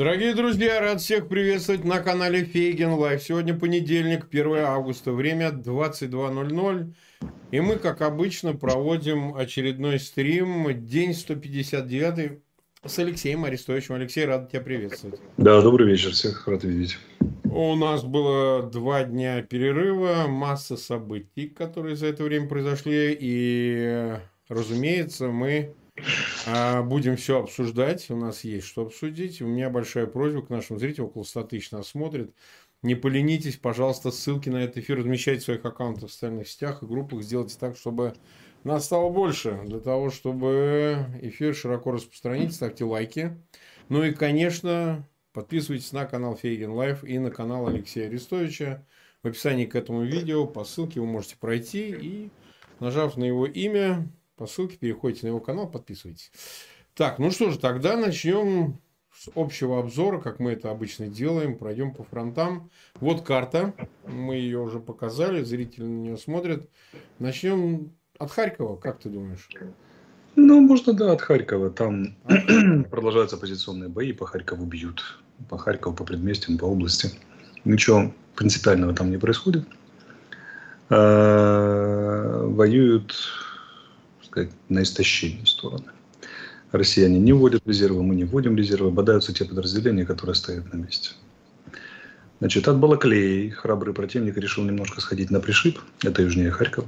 Дорогие друзья, рад всех приветствовать на канале Фейгин Live. Сегодня понедельник, 1 августа, время 22.00. И мы, как обычно, проводим очередной стрим, день 159 с Алексеем Арестовичем. Алексей, рад тебя приветствовать. Да, добрый вечер, всех рад видеть. У нас было два дня перерыва, масса событий, которые за это время произошли. И, разумеется, мы будем все обсуждать. У нас есть что обсудить. У меня большая просьба к нашим зрителям, около 100 тысяч нас смотрит. Не поленитесь, пожалуйста, ссылки на этот эфир размещайте в своих аккаунтах в социальных сетях и группах. Сделайте так, чтобы нас стало больше. Для того, чтобы эфир широко распространить, ставьте лайки. Ну и, конечно, подписывайтесь на канал Фейгин Live и на канал Алексея Арестовича. В описании к этому видео по ссылке вы можете пройти и, нажав на его имя, по ссылке переходите на его канал, подписывайтесь. Так, ну что же, тогда начнем с общего обзора, как мы это обычно делаем. Пройдем по фронтам. Вот карта. Мы ее уже показали, зрители на нее смотрят. Начнем от Харькова, как ты думаешь? Ну, можно, да, от Харькова. Там продолжаются позиционные бои, по Харькову бьют. По Харькову, по предместьям, по области. Ничего принципиального там не происходит. А, воюют сказать, на истощение стороны. Россияне не вводят резервы, мы не вводим резервы, бодаются те подразделения, которые стоят на месте. Значит, от Балаклеи храбрый противник решил немножко сходить на пришиб, это южнее Харькова.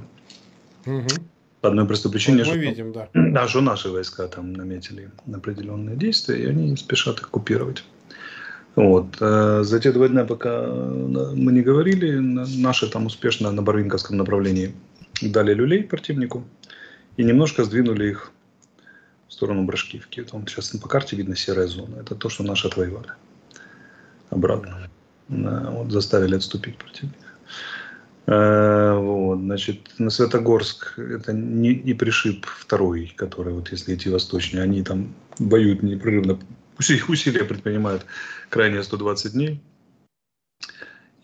Угу. По одной простой причине, что, видим, да. Да, что наши войска там наметили определенные действия, и они спешат их оккупировать. Вот. Э, за те два дня, пока мы не говорили, наши там успешно на Барвинковском направлении дали люлей противнику и немножко сдвинули их в сторону Брашкивки. Там сейчас по карте видно серая зона. Это то, что наши отвоевали. Обратно. Да, вот заставили отступить противника. Э, вот, значит, на Светогорск это не, не пришиб второй, который, вот если идти восточнее, они там воюют непрерывно, усилия предпринимают крайне 120 дней.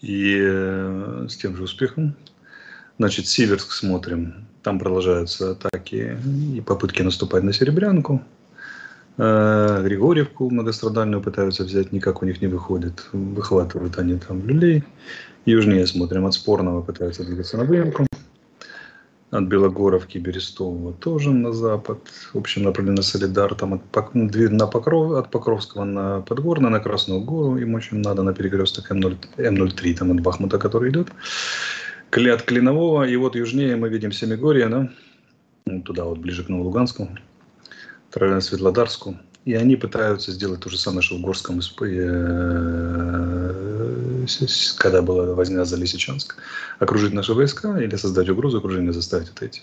И э, с тем же успехом. Значит, Северск смотрим. Там продолжаются атаки и попытки наступать на Серебрянку. Э, Григорьевку многострадальную пытаются взять, никак у них не выходит. Выхватывают они там люлей. Южнее смотрим, от Спорного пытаются двигаться на выемку. От Белогоровки, Берестового тоже на запад. В общем, направлено на Солидар. Там от, на Покров, от Покровского на Подгорно, на Красную Гору. Им очень надо на перекресток М0, М03, там от Бахмута, который идет от Клинового, и вот южнее мы видим Семигорье, да? Ну, туда вот ближе к Новолуганску, Светлодарску. И они пытаются сделать то же самое, что в Горском, э, когда была возня за Лисичанск. Окружить наши войска или создать угрозу окружения, заставить отойти.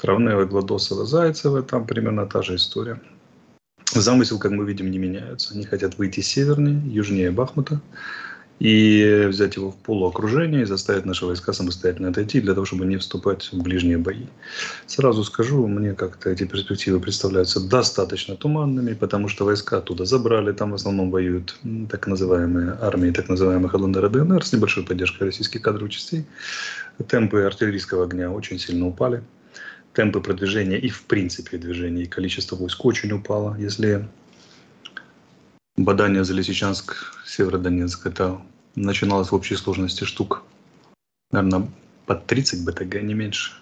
Травнева, Гладосова, Зайцева, там примерно та же история. Замысел, как мы видим, не меняется. Они хотят выйти севернее, южнее Бахмута и взять его в полуокружение и заставить наши войска самостоятельно отойти для того, чтобы не вступать в ближние бои. Сразу скажу, мне как-то эти перспективы представляются достаточно туманными, потому что войска оттуда забрали, там в основном воюют так называемые армии так называемых ЛНР и ДНР с небольшой поддержкой российских кадровых частей. Темпы артиллерийского огня очень сильно упали. Темпы продвижения и в принципе движения и количество войск очень упало. Если Бадание за Лисичанск, Северодонецк, это начиналось в общей сложности штук, наверное, под 30 БТГ, не меньше.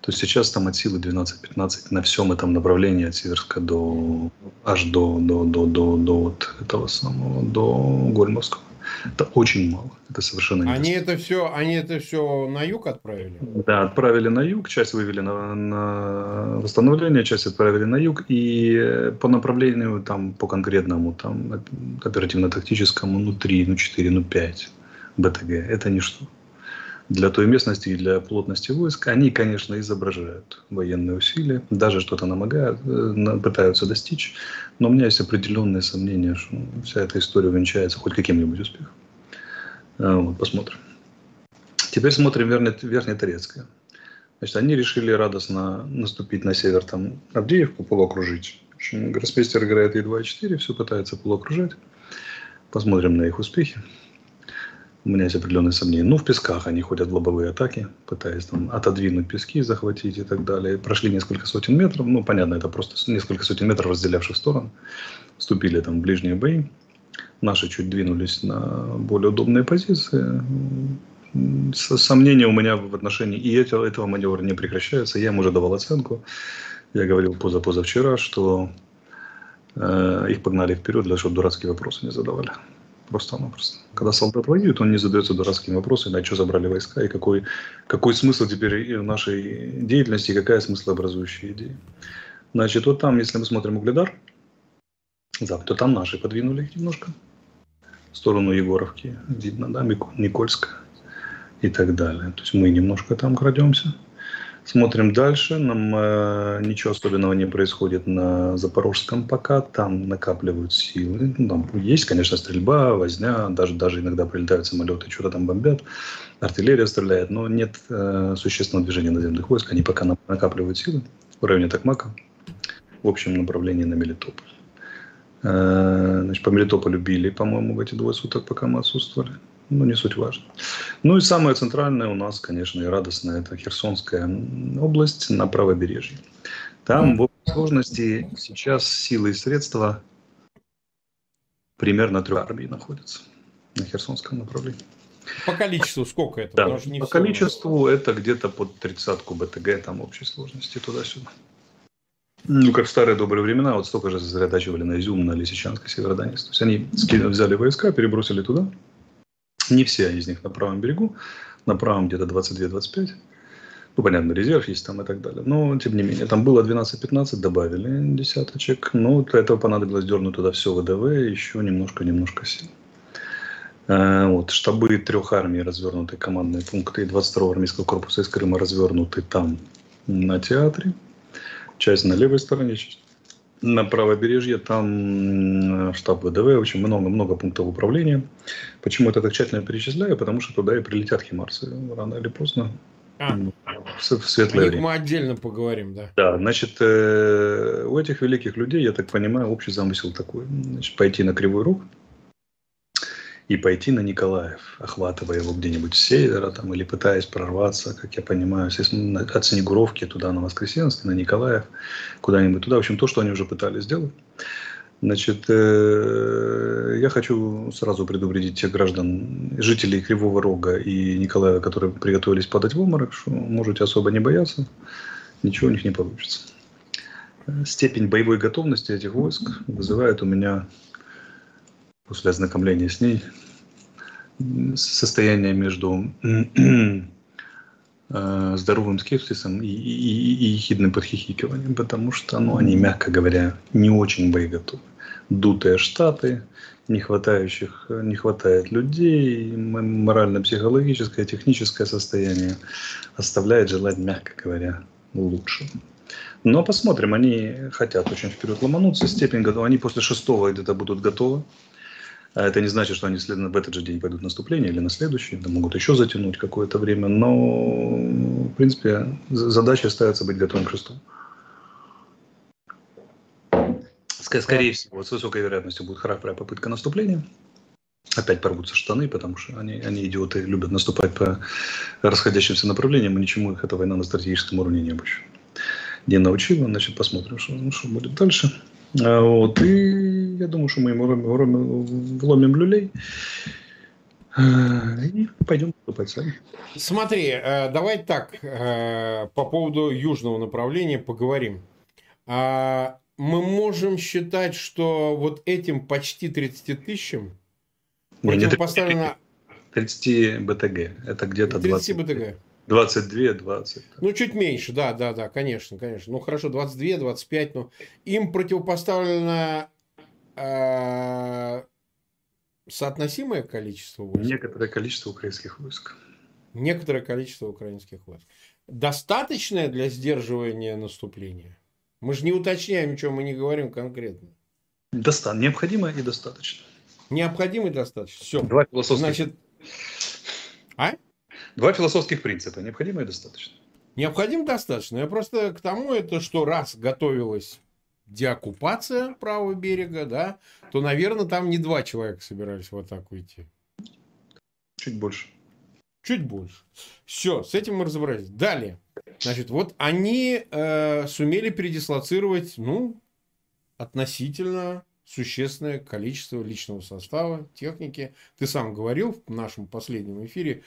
То есть сейчас там от силы 12-15 на всем этом направлении от Северска до аж до, до, до, до, до вот этого самого, до Гольмовского. Это очень мало. Это совершенно не Они это все, они это все на юг отправили? Да, отправили на юг, часть вывели на, на восстановление, часть отправили на юг. И по направлению, там, по конкретному, там, оперативно-тактическому, ну, 3, ну, 4, ну, 5 БТГ. Это ничто. Для той местности и для плотности войск они, конечно, изображают военные усилия, даже что-то намогают, э, пытаются достичь. Но у меня есть определенные сомнения, что вся эта история увенчается хоть каким-нибудь успехом. А, вот, посмотрим. Теперь смотрим Верхне, Верхнеторецкое. Значит, они решили радостно наступить на север, там, Авдеевку полуокружить. Гроссмейстер играет Е2-4, все пытается полуокружать. Посмотрим на их успехи. У меня есть определенные сомнения. Ну, в песках они ходят в лобовые атаки, пытаясь там отодвинуть пески, захватить и так далее. Прошли несколько сотен метров. Ну, понятно, это просто несколько сотен метров разделявших стороны. Вступили там в ближние бои. Наши чуть двинулись на более удобные позиции. Сомнения у меня в отношении и этого, этого маневра не прекращаются. Я им уже давал оценку. Я говорил позапозавчера, что э, их погнали вперед, для того, чтобы дурацкие вопросы не задавали. Просто-напросто. Когда солдат воюет, он не задается дурацкими вопросами, на что забрали войска и какой, какой смысл теперь в нашей деятельности, и какая смыслообразующая идея. Значит, вот там, если мы смотрим Угледар, да, то там наши подвинули их немножко в сторону Егоровки, видно, да, Никольска и так далее. То есть мы немножко там крадемся. Смотрим дальше. Нам э, ничего особенного не происходит на Запорожском пока. Там накапливают силы. Ну, там есть, конечно, стрельба, возня. Даже, даже иногда прилетают самолеты, что-то там бомбят. Артиллерия стреляет. Но нет э, существенного движения наземных войск. Они пока накапливают силы в районе Токмака. В общем направлении на Мелитополь. Э, значит, по Мелитополю били, по-моему, в эти двое суток, пока мы отсутствовали ну, не суть важно. Ну и самое центральное у нас, конечно, и радостное, это Херсонская область на правобережье. Там в общей сложности сейчас силы и средства примерно трех армий находятся на Херсонском направлении. По количеству сколько это? Да, по количеству это где-то под тридцатку БТГ там общей сложности туда-сюда. Ну, как в старые добрые времена, вот столько же сосредотачивали на Изюм, на Лисичанск и Северодонецк. То есть они взяли войска, перебросили туда, не все из них на правом берегу, на правом где-то 22-25. Ну, понятно, резерв есть там и так далее. Но, тем не менее, там было 12-15, добавили десяточек. Но для этого понадобилось дернуть туда все ВДВ, еще немножко-немножко сил. Э, вот, штабы трех армий развернуты, командные пункты 22-го армейского корпуса из Крыма развернуты там на театре. Часть на левой стороне, часть на правобережье, там штаб ВДВ, очень много-много пунктов управления. Почему это так тщательно перечисляю? Потому что туда и прилетят химарсы рано или поздно. А, в светлое время. мы отдельно поговорим, да. Да, значит, э, у этих великих людей, я так понимаю, общий замысел такой. Значит, пойти на Кривой Рог, и пойти на Николаев, охватывая его где-нибудь с севера там, или пытаясь прорваться, как я понимаю, от Снегуровки туда на Воскресенск, на Николаев, куда-нибудь туда. В общем, то, что они уже пытались сделать. Значит, э, я хочу сразу предупредить тех граждан, жителей Кривого Рога и Николаева, которые приготовились падать в обморок, что можете особо не бояться, ничего у них не получится. Степень боевой готовности этих войск вызывает у меня после ознакомления с ней состояние между э, здоровым скепсисом и, и, и ехидным подхихикиванием, потому что ну, они, мягко говоря, не очень боеготовы. Дутые штаты, не, хватающих, не хватает людей, морально-психологическое, техническое состояние оставляет желать, мягко говоря, лучшего. Но посмотрим, они хотят очень вперед ломануться, степень готова, они после шестого где-то будут готовы, а это не значит, что они в этот же день пойдут в наступление или на следующий. Да, могут еще затянуть какое-то время. Но, в принципе, задача ставится быть готовым к шестому. Скорее всего, с высокой вероятностью будет храбрая попытка наступления. Опять порвутся штаны, потому что они, они идиоты, любят наступать по расходящимся направлениям, и ничему их эта война на стратегическом уровне не обучила. Не научила, значит, посмотрим, что, что будет дальше. А, вот, и я думаю, что мы ему вломим люлей. И пойдем поступать сами. Смотри, э, давай так, э, по поводу южного направления поговорим. А, мы можем считать, что вот этим почти 30 тысячам противопоставлено... 30 БТГ. Это где-то 30 БТГ. 22, 20. Ну, чуть меньше, да, да, да, конечно, конечно. Ну, хорошо, 22, 25, но им противопоставлено э, соотносимое количество войск. Некоторое количество украинских войск. Некоторое количество украинских войск. Достаточное для сдерживания наступления? Мы же не уточняем, ничего, мы не говорим конкретно. Доста... Необходимо и достаточно. Необходимо и достаточно. Все. Два философских... Значит... А? Два философских принципа. Необходимо и достаточно. Необходимо достаточно. Я просто к тому, это что раз готовилась деоккупация правого берега, да, то, наверное, там не два человека собирались в атаку идти. Чуть больше. Чуть больше. Все, с этим мы разобрались. Далее. Значит, вот они э, сумели передислоцировать, ну, относительно существенное количество личного состава, техники. Ты сам говорил в нашем последнем эфире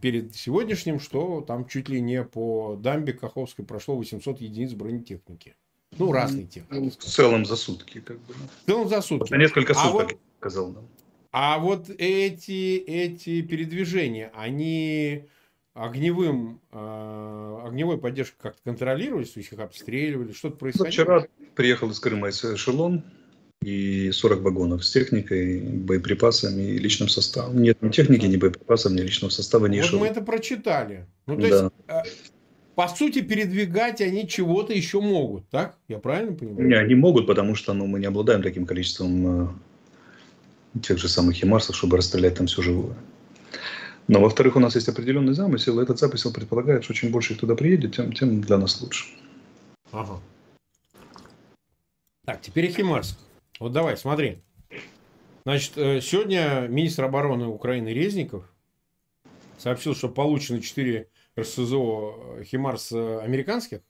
перед сегодняшним, что там чуть ли не по дамбе Каховской прошло 800 единиц бронетехники. Ну, разные техники. Ну, в целом за сутки. Как бы. В целом за сутки. На несколько суток, а вот, сказал нам. А вот эти, эти передвижения, они огневым, э, огневой поддержкой как-то контролировались, их обстреливали, что-то происходило? Ну, вчера приехал из Крыма эшелон и 40 вагонов с техникой, боеприпасами и личным составом. Нет ни техники, ни боеприпасов, ни личного состава, ни Вот эшелон. мы это прочитали. Ну, то да. есть, по сути, передвигать они чего-то еще могут, так? Я правильно понимаю? Не, они могут, потому что ну, мы не обладаем таким количеством э, тех же самых химарсов, чтобы расстрелять там все живое. Но, во-вторых, у нас есть определенный замысел, и этот замысел предполагает, что чем больше их туда приедет, тем, тем для нас лучше. Ага. Так, теперь о Химарск. Вот давай, смотри. Значит, э, сегодня министр обороны Украины Резников сообщил, что получено 4 РСЗО Химарс американских.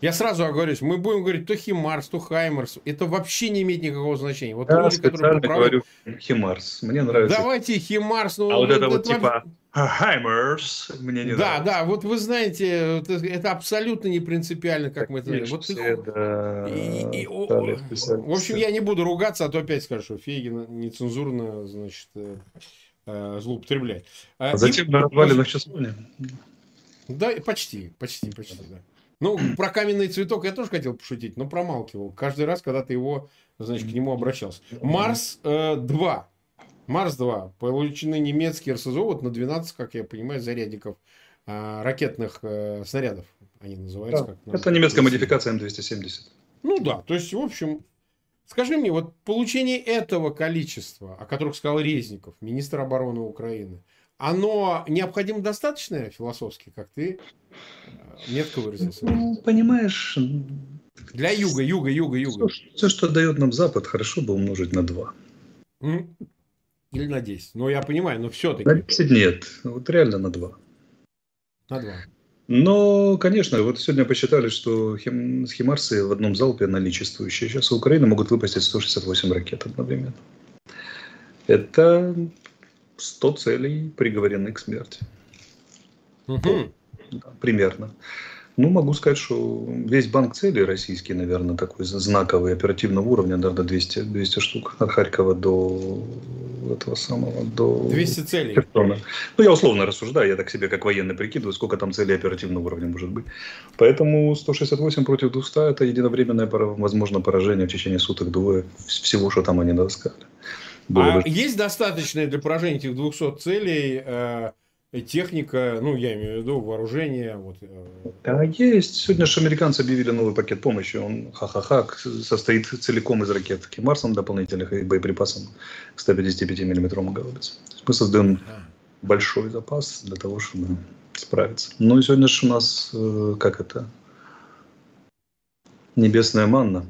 Я сразу оговорюсь, мы будем говорить то Химарс, то Хаймарс. Это вообще не имеет никакого значения. Вот Я люди, которые поправляют... говорю Химарс. Мне нравится. Давайте Химарс. Ну, а вот это, это вот типа Хаймерс мне не да, нравится. Да, да, вот вы знаете, это, это абсолютно не принципиально, как мы это... Вот ты... да, и, и, о, в общем, я не буду ругаться, а то опять скажу, что Фейгин нецензурно, значит, э, злоупотребляет. А, а затем и... на развалинах сейчас Да, почти, почти, почти, да. Ну, про каменный цветок я тоже хотел пошутить, но промалкивал. Каждый раз, когда ты его, значит, к нему обращался. Марс э, 2. Марс 2. Получены немецкие РСЗО вот на 12, как я понимаю, зарядников э, ракетных э, снарядов. Они называются. Да, как, это немецкая модификация М270. Ну да, то есть, в общем, скажи мне, вот получение этого количества, о которых сказал Резников, министр обороны Украины, оно необходимо достаточное философски, как ты э, метко выразился? Ну, понимаешь... Для юга, юга, юга, юга. Все, все, что дает нам Запад, хорошо бы умножить на 2. Или на 10. Ну, я понимаю, но все-таки... На 10 нет. Вот реально на 2. На 2. Но, конечно, вот сегодня посчитали, что хим, химарсы в одном залпе наличествующие сейчас у Украины могут выпустить 168 ракет одновременно. Это 100 целей приговорены к смерти. Угу. Да, примерно. Ну, могу сказать, что весь банк целей российский, наверное, такой знаковый, оперативного уровня, наверное, 200, 200 штук от Харькова до этого самого, до... 200 целей? Херсона. Ну, я условно рассуждаю, я так себе как военный прикидываю, сколько там целей оперативного уровня может быть. Поэтому 168 против 200 – это единовременное, возможно, поражение в течение суток двое всего, что там они таскали. Было а бы... есть достаточное для поражения этих 200 целей э, техника, ну, я имею в виду вооружение? Вот, э... Да, есть. Сегодня же американцы объявили новый пакет помощи. Он, ха-ха-ха, состоит целиком из ракет Марсом дополнительных и боеприпасом к 155 миллиметровому гаубице. Мы создаем а. большой запас для того, чтобы справиться. Ну и сегодня же у нас, э, как это, небесная манна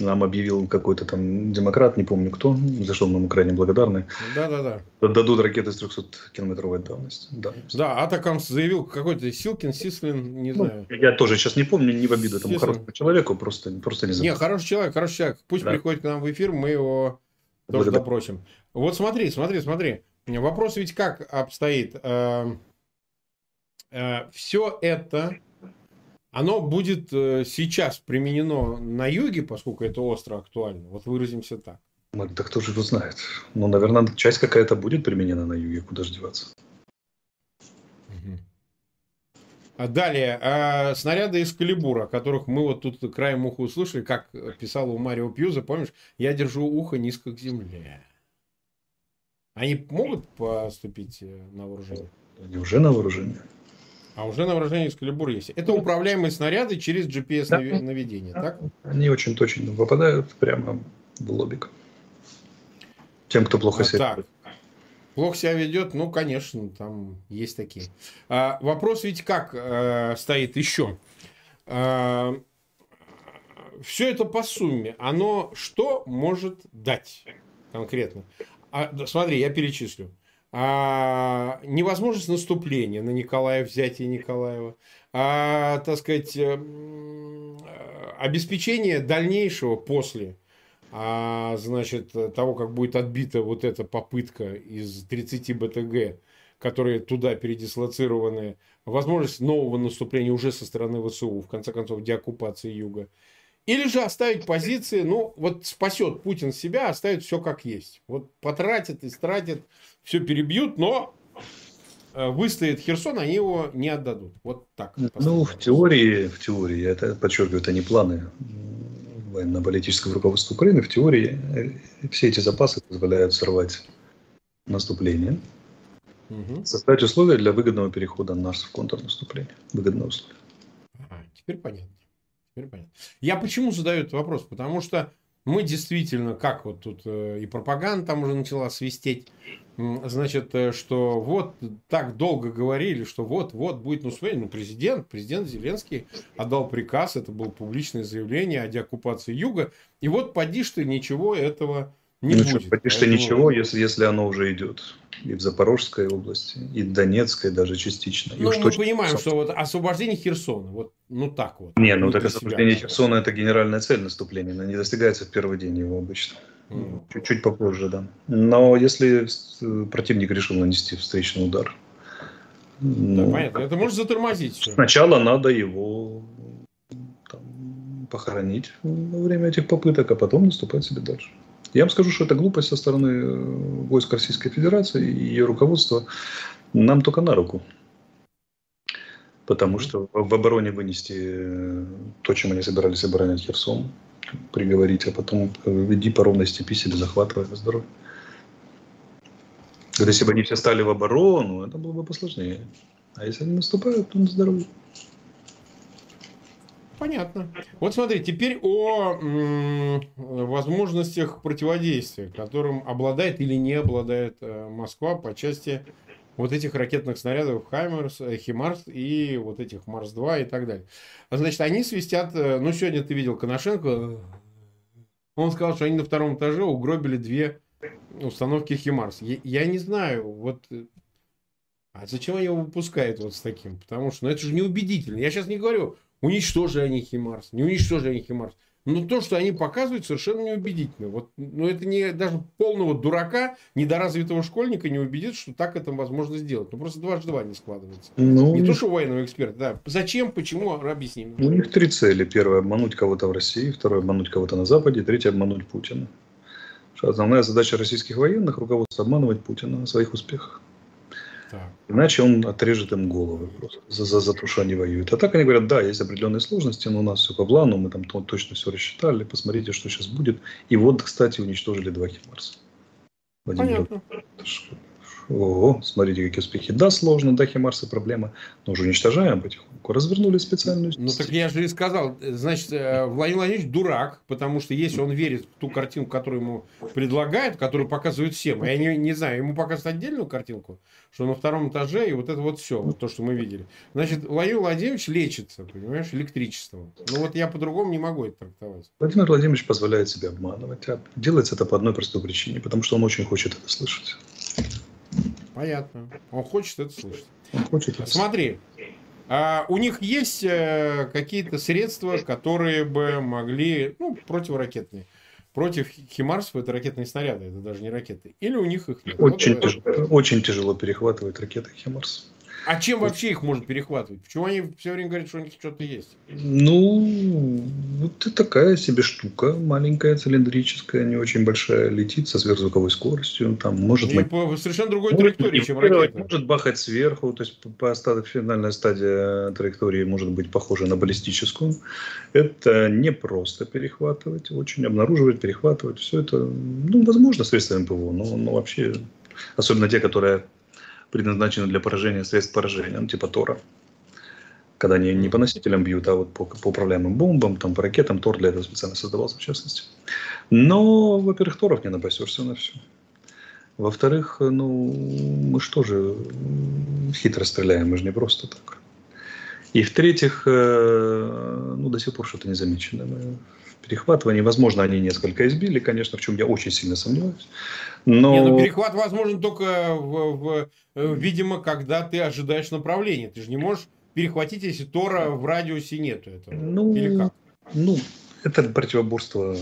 нам объявил какой-то там демократ, не помню кто, за что мы ему крайне благодарны. Да, да, да. Дадут ракеты с 300-километровой давности. Да, да Атакамс заявил какой-то Силкин, Сислин, не ну, знаю. Я тоже сейчас не помню, не в обиду этому хорошему человеку, просто, просто не знаю. Не, хороший человек, хороший человек. Пусть да. приходит к нам в эфир, мы его тоже Благодарю. допросим. Вот смотри, смотри, смотри. Вопрос ведь как обстоит? Э, э, Все это оно будет э, сейчас применено на юге, поскольку это остро актуально. Вот выразимся так. Ну, да кто же его знает? Ну, наверное, часть какая-то будет применена на юге, куда же деваться. А далее, а снаряды из калибура, которых мы вот тут краем уха услышали, как писал у Марио Пьюза, помнишь, я держу ухо низко к земле. Они могут поступить э, на вооружение? Они уже на вооружении. А уже на вооружении Экскалибур есть. Это управляемые снаряды через GPS-наведение, да. так? Они очень точно попадают прямо в лобик. Тем, кто плохо а, себя ведет. Плохо себя ведет, ну, конечно, там есть такие. А, вопрос ведь как а, стоит еще? А, все это по сумме, оно что может дать конкретно? А, смотри, я перечислю а, невозможность наступления на Николаев, взятие Николаева, а, так сказать, э, обеспечение дальнейшего после а, значит, того, как будет отбита вот эта попытка из 30 БТГ, которые туда передислоцированы, возможность нового наступления уже со стороны ВСУ, в конце концов, деоккупации юга. Или же оставить позиции, ну, вот спасет Путин себя, оставит все как есть. Вот потратит, истратит, все перебьют, но э, выстоит Херсон, они его не отдадут. Вот так. Ну, в теории, в теории, я это подчеркиваю, это не планы военно-политического руководства Украины. В теории э, все эти запасы позволяют сорвать наступление, угу. создать условия для выгодного перехода нас в контрнаступление. Выгодные условия. А, теперь понятно. Теперь понятно. Я почему задаю этот вопрос? Потому что мы действительно, как вот тут э, и пропаганда там уже начала свистеть, значит, э, что вот так долго говорили, что вот-вот будет наступление. Ну, президент, президент Зеленский отдал приказ, это было публичное заявление о деоккупации Юга. И вот поди ты, ничего этого не ну, будет. Поди что ничего, если, если оно уже идет и в Запорожской области, и в Донецкой даже частично. Ну, мы понимаем, что вот освобождение Херсона, вот ну так вот. Не, ну так освобождение себя. Херсона это генеральная цель наступления, она не достигается в первый день его обычно. Mm. Чуть-чуть попозже, да. Но если противник решил нанести встречный удар, ну, да, понятно. Это может затормозить все. Сначала надо его там, похоронить во время этих попыток, а потом наступать себе дальше. Я вам скажу, что это глупость со стороны э, войск Российской Федерации и ее руководства нам только на руку. Потому что в обороне вынести э, то, чем они собирались оборонять Херсон, приговорить, а потом веди по ровной степи себе захватывая здоровье. Если бы они все стали в оборону, это было бы посложнее. А если они наступают, то на здоровье. Понятно. Вот смотри, теперь о м, возможностях противодействия, которым обладает или не обладает э, Москва по части вот этих ракетных снарядов Хаймерс, э, Химарс и вот этих Марс-2 и так далее. Значит, они свистят, э, ну, сегодня ты видел Коношенко, он сказал, что они на втором этаже угробили две установки Химарс. Я, я не знаю, вот а зачем они его выпускают вот с таким? Потому что ну, это же неубедительно. Я сейчас не говорю, уничтожили они Химарс, не уничтожили они Химарс. Но то, что они показывают, совершенно неубедительно. Вот, ну, это не даже полного дурака, недоразвитого школьника не убедит, что так это возможно сделать. Ну, просто дважды два не складывается. Ну, не то, что военного эксперта, да. Зачем, почему, объясним. У них три цели. Первое – обмануть кого-то в России. Второе – обмануть кого-то на Западе. Третье – обмануть Путина. Основная задача российских военных – руководство обманывать Путина о своих успехах. Так. Иначе он отрежет им головы просто за, за, за то, что они воюют. А так они говорят, да, есть определенные сложности, но у нас все по плану, мы там точно все рассчитали, посмотрите, что сейчас будет. И вот, кстати, уничтожили два Химарса. Понятно. Ого, смотрите, какие успехи. Да, сложно, да, Химарсы проблема, но уже уничтожаем потихоньку. Развернули специальную Ну так я же и сказал, значит, э, Владимир Владимирович дурак, потому что если он верит в ту картинку, которую ему предлагают, которую показывают всем, я не, не знаю, ему показывают отдельную картинку, что на втором этаже и вот это вот все, вот то, что мы видели. Значит, Владимир Владимирович лечится, понимаешь, электричеством. Ну вот я по-другому не могу это трактовать. Владимир Владимирович позволяет себе обманывать. А делается это по одной простой причине, потому что он очень хочет это слышать. Понятно. Он хочет это слышать. Он хочет это Смотри, а у них есть э, какие-то средства, которые бы могли, ну, противоракетные. Против химарсов это ракетные снаряды, это даже не ракеты. Или у них их нет. Очень, вот, тяжело, очень тяжело перехватывать ракеты химарс. А чем вообще их может перехватывать? Почему они все время говорят, что у них что-то есть? Ну, вот и такая себе штука, маленькая, цилиндрическая, не очень большая, летит со сверхзвуковой скоростью. Там может и по совершенно другой может, траектории, чем ракета. Может бахать сверху, то есть по остаток финальная стадия траектории может быть похожа на баллистическую. Это не просто перехватывать, очень обнаруживать, перехватывать. Все это, ну, возможно, средства МПВО, но, но вообще, особенно те, которые предназначены для поражения средств поражения, ну, типа Тора. Когда они не по носителям бьют, а вот по, по управляемым бомбам, там, по ракетам, Тор для этого специально создавался, в частности. Но, во-первых, Торов не напасешься на все. Во-вторых, ну, мы что же хитро стреляем, мы же не просто так. И в-третьих, э, ну, до сих пор что-то не замечено. Мы перехватывании. Возможно, они несколько избили, конечно, в чем я очень сильно сомневаюсь. Но... Не, ну перехват возможен только, в, в, э, видимо, когда ты ожидаешь направления. Ты же не можешь перехватить, если Тора в радиусе нету этого. Ну, Или как? Ну, это противоборство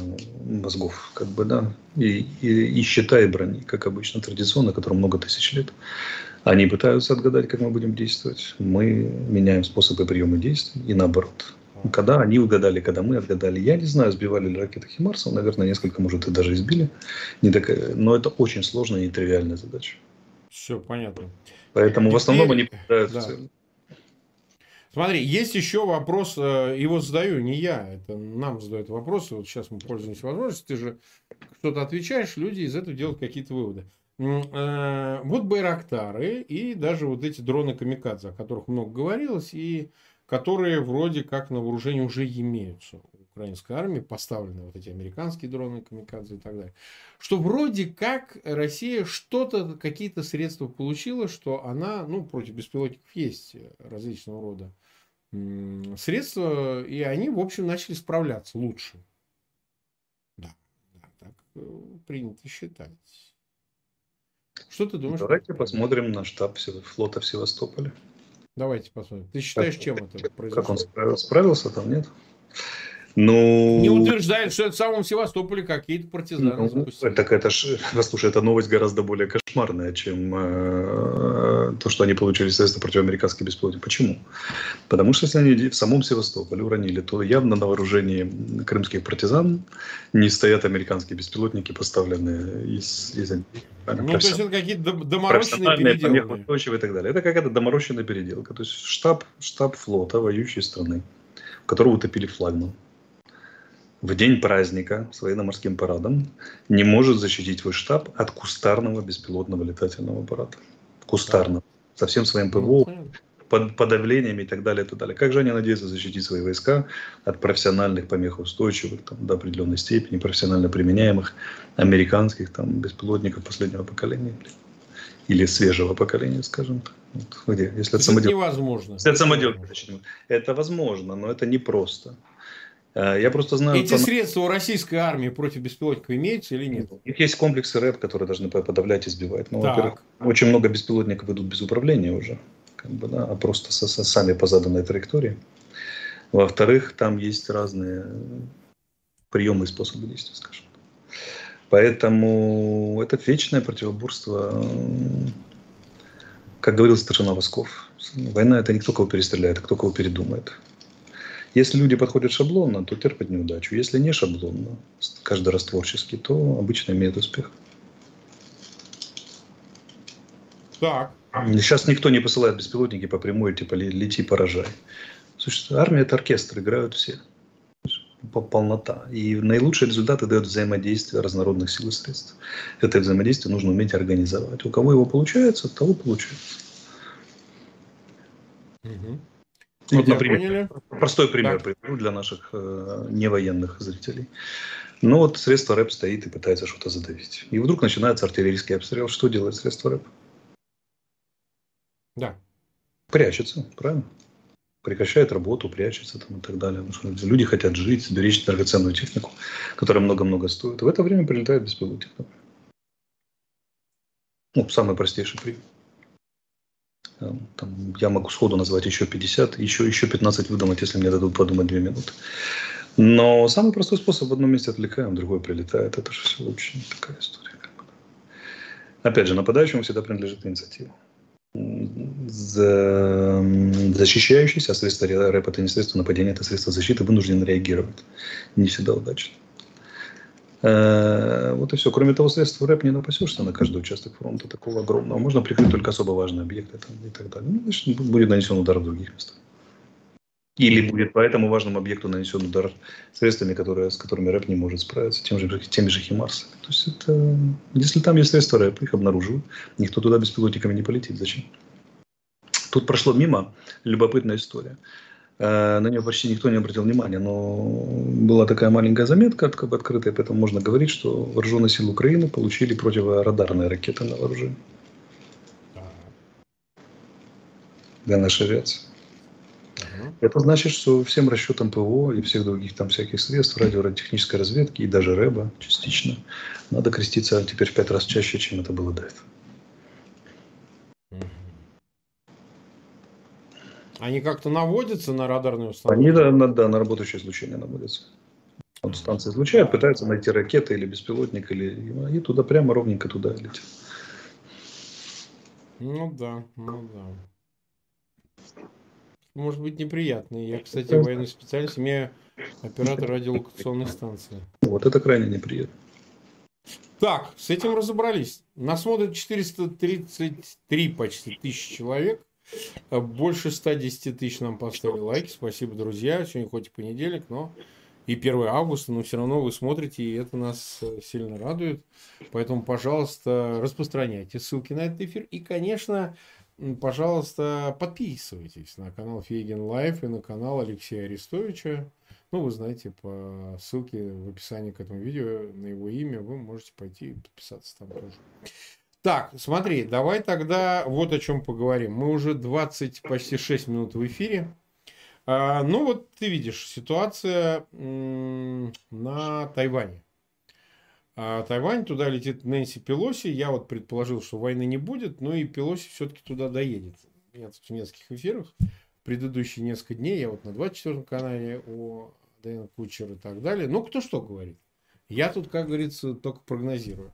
мозгов, как бы, да, и, и, и щита, и брони, как обычно, традиционно, которым много тысяч лет. Они пытаются отгадать, как мы будем действовать. Мы меняем способы приема действий и наоборот. Когда они угадали, когда мы отгадали. Я не знаю, сбивали ли ракеты Химарса. Наверное, несколько, может, и даже избили. Не такая, но это очень сложная и нетривиальная задача. Все понятно. Поэтому Теперь... в основном они попадают да. Смотри, есть еще вопрос, э, его задаю не я, это нам задают вопросы, вот сейчас мы пользуемся возможностью, ты же что-то отвечаешь, люди из этого делают какие-то выводы. Э, вот Байрактары и даже вот эти дроны Камикадзе, о которых много говорилось, и которые вроде как на вооружении уже имеются у украинской армии, поставлены вот эти американские дроны Камикадзе и так далее. Что вроде как Россия что-то, какие-то средства получила, что она, ну, против беспилотников есть различного рода средства, и они, в общем, начали справляться лучше. Да, да так э, принято считать. Что ты думаешь? Давайте посмотрим на штаб флота в Севастополе. Давайте посмотрим. Ты считаешь, чем это произошло? Как он справился, справился там, нет? Ну... Не утверждает, что это в самом Севастополе какие-то партизаны ну, запустили. Так это ж, послушай, эта новость гораздо более кошмарная, чем э, то, что они получили средства против американских беспилотников. Почему? Потому что если они в самом Севастополе уронили, то явно на вооружении крымских партизан не стоят американские беспилотники, поставленные из... из ну, то есть это какие-то доморощенные переделки. и так далее. Это какая-то доморощенная переделка. То есть штаб, штаб флота воюющей страны, в которого утопили флагман в день праздника с военно-морским парадом не может защитить свой штаб от кустарного беспилотного летательного аппарата. Кустарного. Со всем своим ПВО, ну, под подавлениями и так далее, и так далее. Как же они надеются защитить свои войска от профессиональных помехоустойчивых, там, до определенной степени, профессионально применяемых американских там, беспилотников последнего поколения? Или свежего поколения, скажем так. Вот, где? Если это, это невозможно. Если это самоделки, это возможно, но это непросто. Э, я просто знаю... Эти средства у российской армии против беспилотников имеются или нет? У них есть комплексы РЭП, которые должны подавлять и сбивать. Но, ну, во-первых, очень много беспилотников идут без управления уже, как бы, да, а просто со, со, сами по заданной траектории. Во-вторых, там есть разные приемы и способы действия, скажем. Поэтому это вечное противоборство. Как говорил старшина Восков, война это не кто кого перестреляет, а кто кого передумает. Если люди подходят шаблонно, то терпят неудачу. Если не шаблонно, каждый раз творчески, то обычно имеют успех. Так. Сейчас никто не посылает беспилотники по прямой, типа лети, поражай. Слушай, армия это оркестр, играют все. Полнота. И наилучшие результаты дает взаимодействие разнородных сил и средств. Это взаимодействие нужно уметь организовать. У кого его получается, того получается. Угу. Вот, например, поняли. простой пример да. приведу для наших э, невоенных зрителей. Ну вот средство РЭП стоит и пытается что-то задавить. И вдруг начинается артиллерийский обстрел. Что делает средство РЭП? Да. Прячется, правильно? Прекращает работу, прячется там и так далее. Потому что люди хотят жить, сберечь драгоценную технику, которая много-много стоит. В это время прилетает беспилотник. Ну, самый простейший пример. Там, я могу сходу назвать еще 50, еще, еще 15 выдумать, если мне дадут подумать 2 минуты. Но самый простой способ в одном месте отвлекаем, другой прилетает. Это же все не такая история. Опять же, нападающему всегда принадлежит инициатива. Защищающийся, а средства рэп это не средства нападения, это средства защиты, вынуждены реагировать. Не всегда удачно. Э, вот и все. Кроме того, средств рэп не напасешься на каждый участок фронта такого огромного. Можно прикрыть только особо важные объекты там, и так далее. Ну, значит, будет нанесен удар в других местах. Или будет по этому важному объекту нанесен удар средствами, которые, с которыми рэп не может справиться, тем же, теми же химарсами. То есть это, если там есть средства рэп, их обнаруживают, никто туда беспилотниками не полетит. Зачем? Тут прошло мимо любопытная история. Э, на нее почти никто не обратил внимания, но была такая маленькая заметка, как бы открытая, поэтому можно говорить, что вооруженные силы Украины получили противорадарные ракеты на вооружение. Для нашей авиации. Это значит, что всем расчетам ПВО и всех других там всяких средств, радиотехнической разведки и даже РЭБа частично, надо креститься теперь в пять раз чаще, чем это было до этого. Они как-то наводятся на радарные установки? Они, да, на, да, на работающее излучение наводятся. Вот станция излучает, пытается найти ракеты или беспилотник, или и туда прямо ровненько туда летит. Ну да, ну да. Может быть неприятно. Я, кстати, военный специалист, имею оператор радиолокационной станции. Вот это крайне неприятно. Так, с этим разобрались. Нас смотрит 433 почти тысячи человек. Больше 110 тысяч нам поставили лайки. Спасибо, друзья. Сегодня хоть и понедельник, но и 1 августа, но все равно вы смотрите, и это нас э, сильно радует. Поэтому, пожалуйста, распространяйте ссылки на этот эфир. И, конечно, пожалуйста, подписывайтесь на канал Фейгин Live и на канал Алексея Арестовича. Ну, вы знаете, по ссылке в описании к этому видео на его имя вы можете пойти и подписаться там тоже. Так, смотри, давай тогда вот о чем поговорим. Мы уже 20, почти 6 минут в эфире. А, ну вот ты видишь, ситуация на Тайване. А Тайвань, туда летит Нэнси Пелоси. Я вот предположил, что войны не будет, но и Пелоси все-таки туда доедет. Нет, в нескольких эфирах. Предыдущие несколько дней я вот на 24 канале о Дэн Кучер и так далее. Ну, кто что говорит. Я тут, как говорится, только прогнозирую.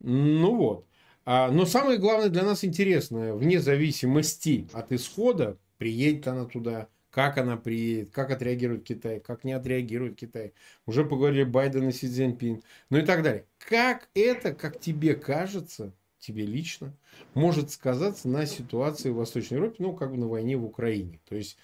Ну вот. А, но самое главное для нас интересное, вне зависимости от исхода, приедет она туда, как она приедет, как отреагирует Китай, как не отреагирует Китай. Уже поговорили Байден и Си Цзиньпин, ну и так далее. Как это, как тебе кажется, тебе лично, может сказаться на ситуации в Восточной Европе, ну, как бы на войне в Украине. То есть,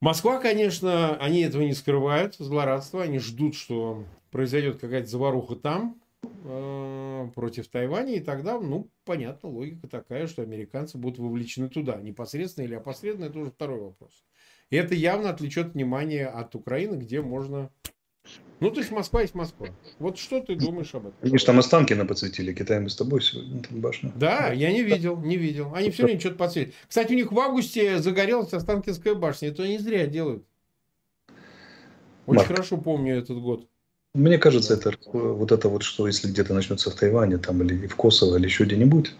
Москва, конечно, они этого не скрывают, злорадство, они ждут, что произойдет какая-то заваруха там, э, против Тайваня, и тогда, ну, понятно, логика такая, что американцы будут вовлечены туда. Непосредственно или опосредованно, это уже второй вопрос. И это явно отвлечет внимание от Украины, где можно... Ну, то есть Москва есть Москва. Вот что ты думаешь об этом? Же там Останкина подсветили, Китай мы с тобой сегодня, там башня. Да, я не видел, не видел. Они все время что-то подсветили. Кстати, у них в августе загорелась Останкинская башня. Это они зря делают. Очень Марк. хорошо помню этот год. Мне кажется, это вот это вот, что если где-то начнется в Тайване, там или в Косово, или еще где-нибудь,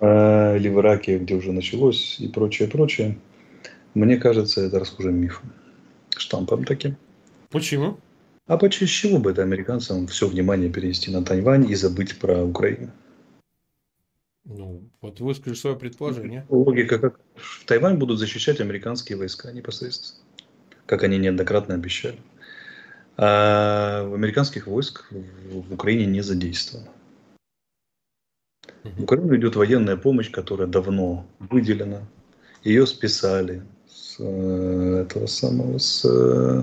э, или в Ираке, где уже началось, и прочее, прочее, мне кажется, это расхожим мифом. Штампом таким. Почему? А почему чего бы это американцам все внимание перенести на Тайвань и забыть про Украину? Ну, вот выскажи свое предположение. Логика как? В Тайвань будут защищать американские войска непосредственно. Как они неоднократно обещали а американских войск в Украине не задействовано. В Украину идет военная помощь, которая давно выделена. Ее списали с э, этого самого, с, э,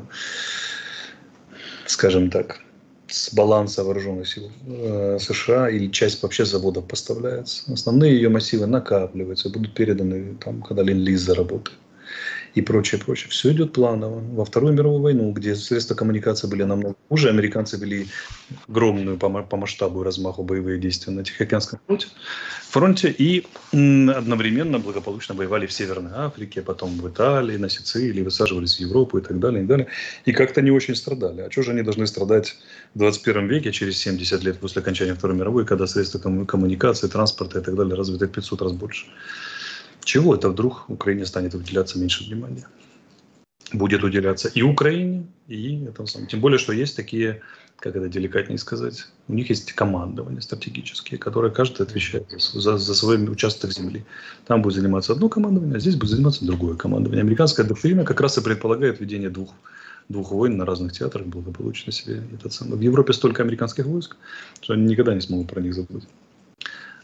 скажем так, с баланса вооруженных сил э, США или часть вообще заводов поставляется. Основные ее массивы накапливаются, будут переданы там, когда заработает и прочее, прочее. Все идет планово. Во Вторую мировую войну, где средства коммуникации были намного хуже, американцы вели огромную по, по масштабу и размаху боевые действия на Тихоокеанском фронте, фронте и одновременно благополучно воевали в Северной Африке, потом в Италии, на Сицилии, высаживались в Европу и так далее, и далее. И как-то не очень страдали. А что же они должны страдать в 21 веке, через 70 лет после окончания Второй мировой, когда средства коммуникации, транспорта и так далее развиты в 500 раз больше? Чего это вдруг Украине станет уделяться меньше внимания? Будет уделяться и Украине, и этому самому. Тем более, что есть такие, как это деликатнее сказать, у них есть командования стратегические, которые каждый отвечает за, за свой участок земли. Там будет заниматься одно командование, а здесь будет заниматься другое командование. Американская доктрина как раз и предполагает ведение двух двух войн на разных театрах благополучно себе этот самый. В Европе столько американских войск, что они никогда не смогут про них забыть.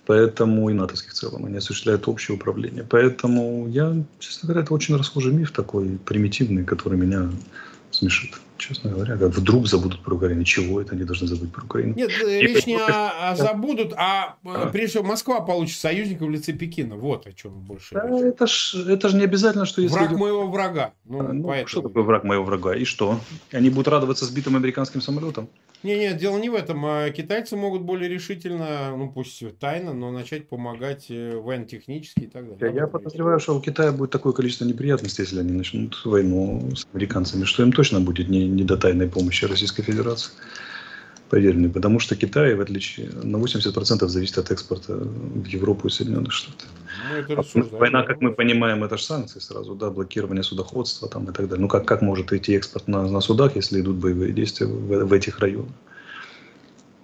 Поэтому и натовских в целом, они осуществляют общее управление. Поэтому я, честно говоря, это очень расхожий миф такой примитивный, который меня смешит, честно говоря. Как вдруг забудут про Украину. Чего это они должны забыть про Украину? Нет, и речь не о, о забудут, а, а прежде всего Москва получит союзника в лице Пекина. Вот о чем больше. Да, это же это ж не обязательно, что если... Враг моего врага. Ну, а, ну, Что такое враг моего врага? И что? Они будут радоваться сбитым американским самолетом? Не, нет, дело не в этом. А китайцы могут более решительно, ну пусть тайно, но начать помогать э, военно-технически и так далее. Я, я подозреваю, что у Китая будет такое количество неприятностей, если они начнут войну с американцами, что им точно будет не, не до тайной помощи Российской Федерации. Поверь мне, потому что Китай, в отличие, на 80% зависит от экспорта в Европу и Соединенные Штаты. А война, как мы понимаем, это же санкции сразу, да, блокирование судоходства там и так далее. Ну, как, как может идти экспорт на, на судах, если идут боевые действия в, в этих районах?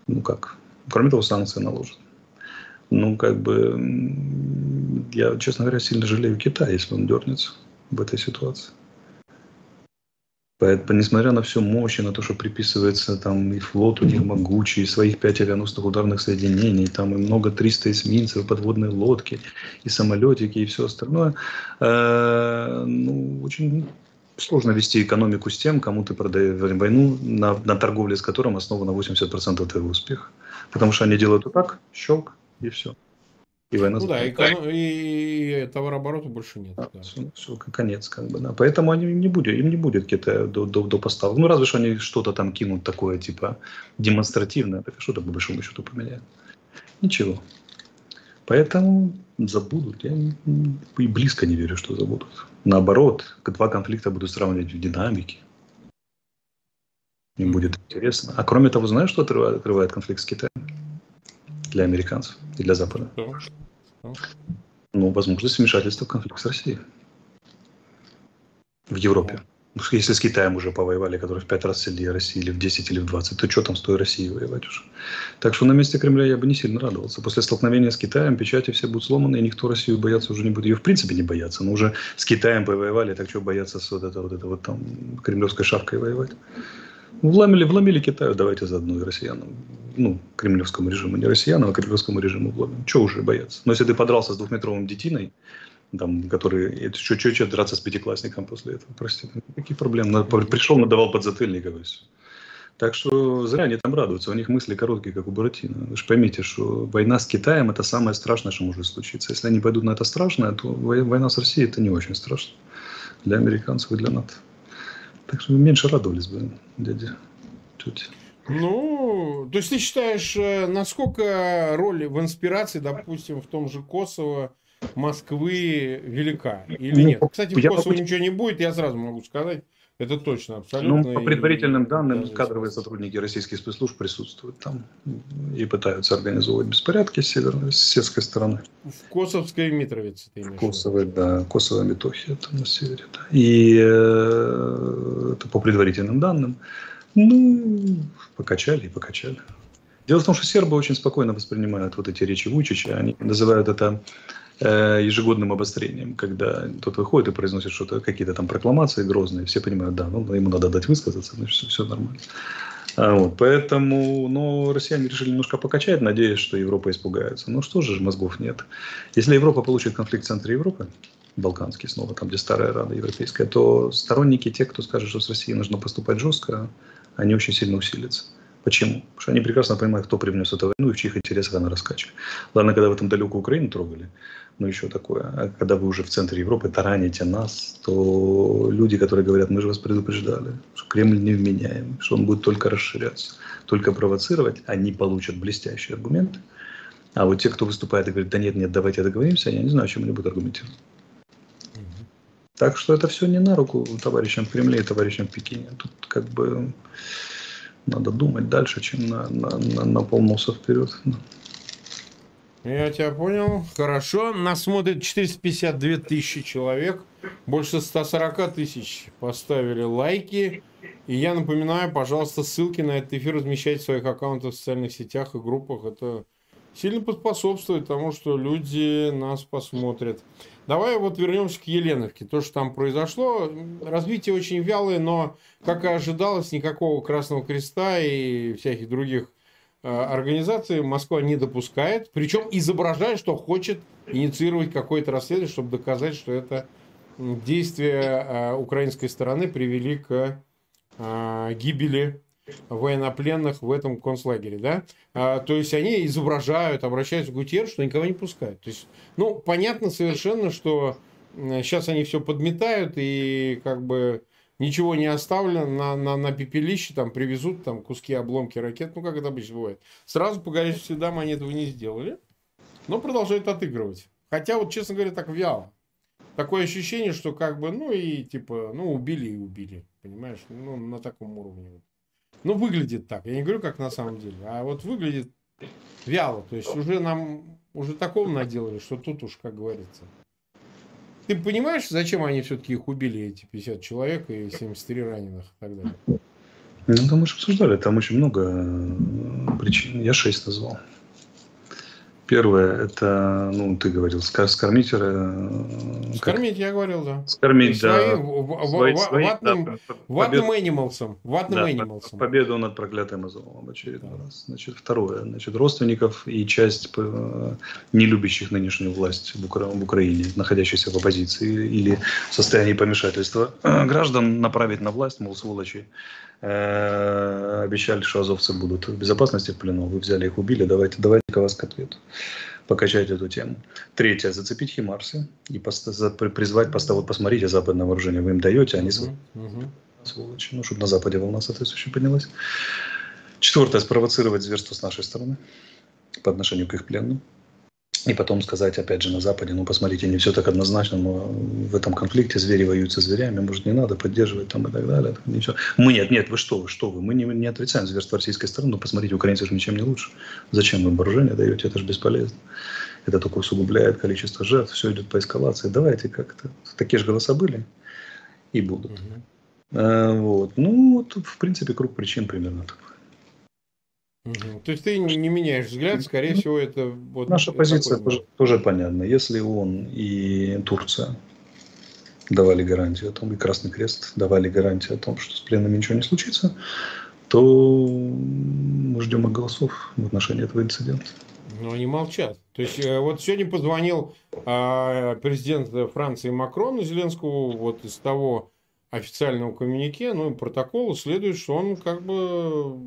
Ну, как? Кроме того, санкции наложат. Ну, как бы, я, честно говоря, сильно жалею Китай, если он дернется в этой ситуации. Поэтому, несмотря на всю мощь на то, что приписывается там и флот у них могучий, и своих пять авианосных ударных соединений, там и много 300 эсминцев, подводные лодки, и самолетики, и все остальное, э, ну, очень сложно вести экономику с тем, кому ты продаешь войну, на, на торговле с которым основано 80% твоего успеха. Потому что они делают вот так, щелк, и все. И война ну да, и, и, и товарооборота больше нет. Да, да. Все, все, конец, как бы, да. Поэтому они не будет, им не будет какие-то до, до, до поставок. Ну, разве что они что-то там кинут такое, типа, демонстративное. Так что-то по большому счету поменяют. Ничего. Поэтому забудут. Я и близко не верю, что забудут. Наоборот, два конфликта будут сравнивать в динамике. Им будет интересно. А кроме того, знаешь, что открывает, открывает конфликт с Китаем? Для американцев и для Запада. Ну, возможность вмешательства в конфликт с Россией. В Европе. Ну, если с Китаем уже повоевали, который в пять раз сильнее России, или в 10, или в 20, то что там с той Россией воевать уже? Так что на месте Кремля я бы не сильно радовался. После столкновения с Китаем печати все будут сломаны, и никто Россию бояться уже не будет. Ее в принципе не боятся. Но уже с Китаем повоевали, так что бояться с вот это вот, это вот там кремлевской шапкой воевать? Вломили, вломили Китаю, давайте заодно и россиянам. Ну, кремлевскому режиму. Не россиянам, а кремлевскому режиму вломим. Чего уже бояться? Но если ты подрался с двухметровым детиной, там, который, что, что, что драться с пятиклассником после этого, прости, какие проблемы? Пришел, надавал подзатыльник, и все. Так что зря они там радуются, у них мысли короткие, как у Буратино. Вы же поймите, что война с Китаем – это самое страшное, что может случиться. Если они пойдут на это страшное, то война с Россией – это не очень страшно для американцев и для НАТО. Так что меньше радовались бы, дядя. Чуть. Ну, то есть ты считаешь, э, насколько роль в инспирации, допустим, в том же Косово, Москвы велика или ну, нет? Кстати, в Косово ничего не будет, я сразу могу сказать. Это точно, абсолютно. Ну, по предварительным и, данным, кадровые сотрудники российских спецслужб присутствуют там и пытаются организовывать беспорядки с северной, с сельской стороны. В Косовской Митровице ты имеешь Косово, да, Косово, Метохия, там на севере. Да. И э, это по предварительным данным. Ну, покачали и покачали. Дело в том, что сербы очень спокойно воспринимают вот эти речи Вучича. Они называют это Э, ежегодным обострением, когда тот выходит и произносит что-то, какие-то там прокламации грозные, все понимают, да, ну, ему надо дать высказаться, значит, все, все нормально. А вот, поэтому, но россияне решили немножко покачать, надеясь, что Европа испугается. Ну что же, мозгов нет. Если Европа получит конфликт в центре Европы, Балканский снова, там, где старая Рада европейская, то сторонники, те, кто скажет, что с Россией нужно поступать жестко, они очень сильно усилятся. Почему? Потому что они прекрасно понимают, кто привнес эту войну и в чьих интересах она раскачка. Ладно, когда вы там далеко Украину трогали, ну еще такое. А когда вы уже в центре Европы тараните нас, то люди, которые говорят, мы же вас предупреждали, что Кремль не вменяем, что он будет только расширяться, только провоцировать, они получат блестящие аргументы. А вот те, кто выступает и говорит, да нет, нет, давайте договоримся, я не знаю, чем они будут аргументировать. Так что это все не на руку товарищам в Кремле и товарищам в Пекине. Тут как бы надо думать дальше, чем на, на, на, на полноса вперед. Я тебя понял. Хорошо. Нас смотрит 452 тысячи человек. Больше 140 тысяч поставили лайки. И я напоминаю, пожалуйста, ссылки на этот эфир размещайте в своих аккаунтах в социальных сетях и группах. Это сильно поспособствует тому, что люди нас посмотрят. Давай вот вернемся к Еленовке. То, что там произошло, развитие очень вялое, но, как и ожидалось, никакого Красного Креста и всяких других э, организаций Москва не допускает. Причем изображает, что хочет инициировать какое-то расследование, чтобы доказать, что это действия э, украинской стороны привели к э, гибели военнопленных в этом концлагере, да? А, то есть они изображают, обращаются к Гутьеру, что никого не пускают. То есть, ну, понятно совершенно, что сейчас они все подметают и как бы ничего не оставлено на, на, на пепелище, там привезут там куски обломки ракет, ну, как это обычно бывает. Сразу по горячим следам они этого не сделали, но продолжают отыгрывать. Хотя, вот, честно говоря, так вяло. Такое ощущение, что как бы, ну и типа, ну убили и убили, понимаешь, ну на таком уровне. Ну, выглядит так. Я не говорю, как на самом деле, а вот выглядит вяло. То есть уже нам уже такого наделали, что тут уж, как говорится. Ты понимаешь, зачем они все-таки их убили, эти 50 человек и 73 раненых и так далее? Ну, там мы же обсуждали, там очень много э, причин. Я шесть назвал. Первое, это, ну, ты говорил, скормить... Э, скормить, я говорил, да. Скормить, да. Свои, свои, ватным, да, ватным animalsом. Ватным да, animalsом. Победу над проклятым Азовом очередной да. раз. Значит, второе, значит, родственников и часть э, не любящих нынешнюю власть в, Укра... в Украине, находящихся в оппозиции или в состоянии помешательства, граждан направить на власть, мол, сволочи, обещали, что азовцы будут в безопасности в плену, вы взяли их, убили, давайте, давайте-ка вас к ответу покачать эту тему. Третье, зацепить химарсы и призвать, поставить, посмотрите западное вооружение, вы им даете, они uh-huh, uh-huh. сволочи, ну, чтобы на Западе волна соответствующая поднялась. Четвертое, спровоцировать зверство с нашей стороны по отношению к их пленным. И потом сказать, опять же, на Западе, ну, посмотрите, не все так однозначно, но в этом конфликте звери воюют со зверями, может, не надо поддерживать там и так далее. Ничего. Мы нет, нет, вы что, вы что вы, мы не, не отрицаем зверство российской стороны, но посмотрите, украинцы же ничем не лучше. Зачем вы вооружение даете, это же бесполезно. Это только усугубляет количество жертв, все идет по эскалации. Давайте как-то. Такие же голоса были и будут. Угу. А, вот. Ну, тут, в принципе, круг причин примерно такой. Угу. То есть ты не, не меняешь взгляд, скорее всего, это вот наша позиция тоже, тоже понятна. Если он и Турция давали гарантию о том, и Красный Крест давали гарантию о том, что с пленными ничего не случится, то мы ждем их голосов в отношении этого инцидента. Но они молчат. То есть э, вот сегодня позвонил э, президент Франции Макрон Зеленскому вот из того официального коммюнике, ну, протокола следует, что он как бы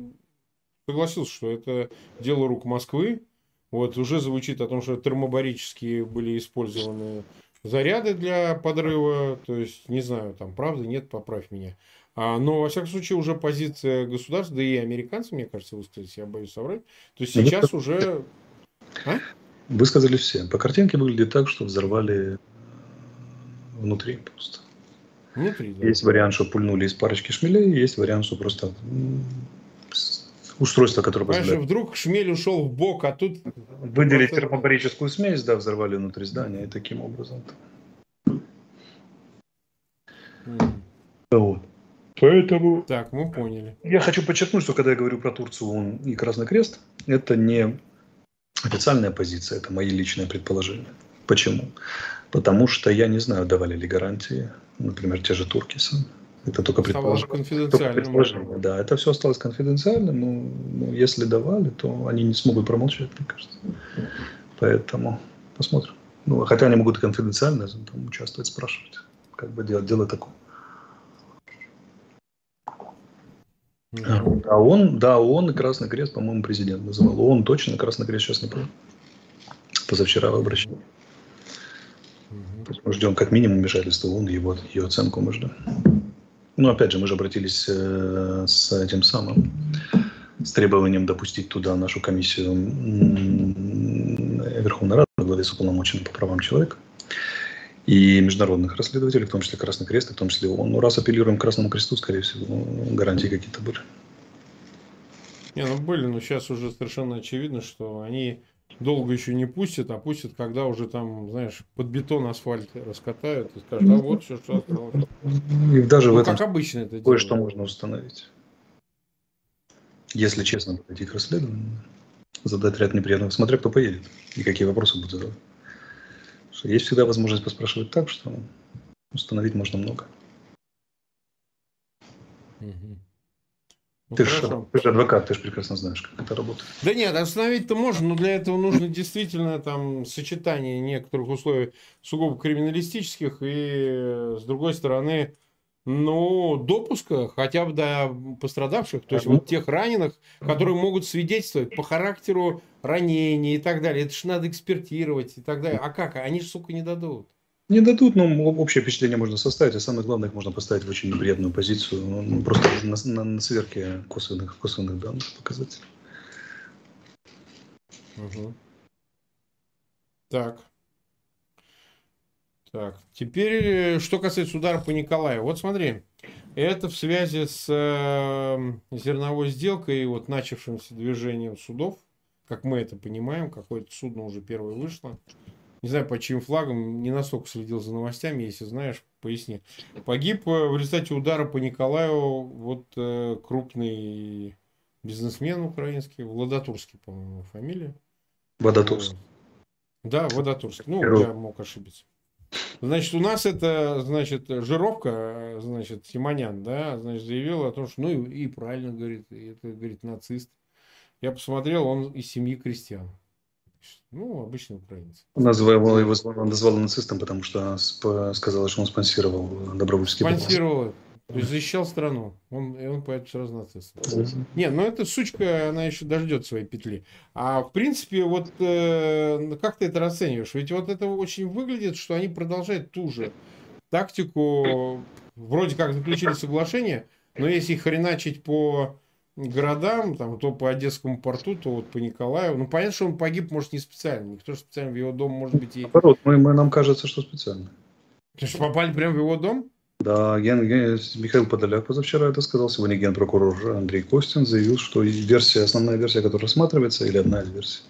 согласился, что это дело рук Москвы. Вот уже звучит о том, что термобарические были использованы заряды для подрыва. То есть, не знаю, там правда, нет, поправь меня. А, но, во всяком случае, уже позиция государств, да и американцы, мне кажется, высказались, я боюсь соврать. То есть, сейчас Вы... уже... А? Высказали все. По картинке выглядит так, что взорвали внутри просто. Внутри, да. Есть вариант, что пульнули из парочки шмелей, есть вариант, что просто устройство, которое позволяет... вдруг шмель ушел в бок, а тут... Выделить просто... термобарическую смесь, да, взорвали внутри здания, и таким образом. Mm. Вот. Поэтому... Так, мы поняли. Я хочу подчеркнуть, что когда я говорю про Турцию и Красный Крест, это не официальная позиция, это мои личные предположения. Почему? Потому что я не знаю, давали ли гарантии, например, те же турки сами. Это только предположение. Да, это все осталось конфиденциальным. Ну, ну, если давали, то они не смогут промолчать, мне кажется. Поэтому посмотрим. Ну, хотя они могут и конфиденциально там, участвовать, спрашивать. Как бы делать дело такое. Mm-hmm. А он, да, он и Красный Крест, по-моему, президент называл. Он точно, Красный Крест сейчас не помню. Позавчера в обращении. Mm-hmm. Мы ждем как минимум вмешательства ООН, его, ее оценку мы ждем. Ну, опять же, мы же обратились э, с этим самым, с требованием допустить туда нашу комиссию Верховной Рады главе с уполномоченным по правам человека и международных расследователей, в том числе Красный Крест, в том числе ООН. Ну, раз апеллируем к Красному Кресту, скорее всего, гарантии какие-то были. Не, ну были, но сейчас уже совершенно очевидно, что они долго еще не пустят, а пустят, когда уже там, знаешь, под бетон асфальт раскатают и скажут, а вот все, что осталось. И даже ну, в этом как обычно это кое-что можно установить. Если честно подойти к расследованию, задать ряд неприятных, смотря кто поедет и какие вопросы будут задавать. Есть всегда возможность поспрашивать так, что установить можно много. Угу. Ну, ты, же, ты же адвокат, ты же прекрасно знаешь, как это работает. Да нет, остановить-то можно, но для этого нужно действительно там сочетание некоторых условий сугубо криминалистических и, с другой стороны, ну, допуска хотя бы до пострадавших, то есть вот тех раненых, которые могут свидетельствовать по характеру ранений и так далее. Это же надо экспертировать и так далее. А как? Они же, сука, не дадут. Не дадут, но общее впечатление можно составить, а самое главное, их можно поставить в очень неприятную позицию, ну, ну просто на, на, на сверке косвенных, косвенных данных показателей. Угу. Так. Так, теперь, э, что касается удара по Николаю. Вот смотри, Это в связи с э, зерновой сделкой и вот начавшимся движением судов, как мы это понимаем, какое-то судно уже первое вышло. Не знаю, по чьим флагам, не настолько следил за новостями, если знаешь, поясни. Погиб э, в результате удара по Николаю вот э, крупный бизнесмен украинский, Владатурский, по-моему, фамилия. Водотурск. Да, Водотурск. Ну, Герой. я мог ошибиться. Значит, у нас это, значит, жировка, значит, Симонян, да, значит, заявил о том, что, ну, и, и правильно, говорит, это, говорит, нацист. Я посмотрел, он из семьи крестьян. Ну, обычный украинец. Назвал его, он назвал нацистом, потому что сказал, что он спонсировал добровольческий Спонсировал. То есть защищал страну. Он, и он поэтому сразу нацистом. Не, ну эта сучка, она еще дождет своей петли. А в принципе, вот э, как ты это расцениваешь? Ведь вот это очень выглядит, что они продолжают ту же тактику. Вроде как заключили соглашение, но если хреначить по городам, там, то по Одесскому порту, то вот по Николаеву. Ну, понятно, что он погиб, может, не специально. Никто же специально в его дом, может быть, и... Наоборот, мы, мы, нам кажется, что специально. То есть попали прямо в его дом? Да, ген, ген, Михаил Подоляк позавчера это сказал. Сегодня генпрокурор Андрей Костин заявил, что версия, основная версия, которая рассматривается, или одна из версий,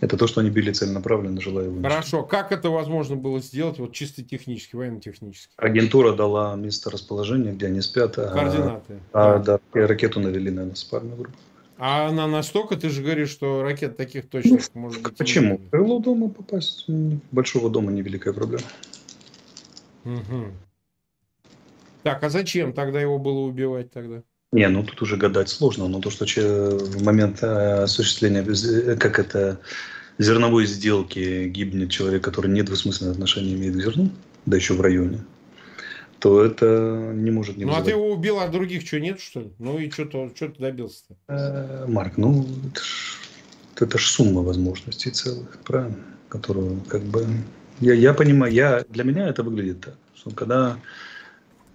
это то, что они били целенаправленно, желая его Хорошо. Как это возможно было сделать вот чисто технически, военно-технически? Агентура дала место расположения, где они спят. А, Координаты. А, да. да, ракету навели, наверное, с парной группы. А она настолько, ты же говоришь, что ракет таких точных ну, может быть... Почему? В крыло дома попасть, большого дома невеликая проблема. Угу. Так, а зачем тогда его было убивать тогда? Не, ну тут уже гадать сложно, но то, что в момент э, осуществления, э, как это, зерновой сделки гибнет человек, который недвусмысленное отношение имеет к зерну, да еще в районе, то это не может не Ну, вызывать. а ты его убил, а других что, нет, что ли? Ну, и что, что ты добился-то? Э, Марк, ну, это ж, это ж сумма возможностей целых, правильно? Которую, как бы, я, я понимаю, я, для меня это выглядит так, что когда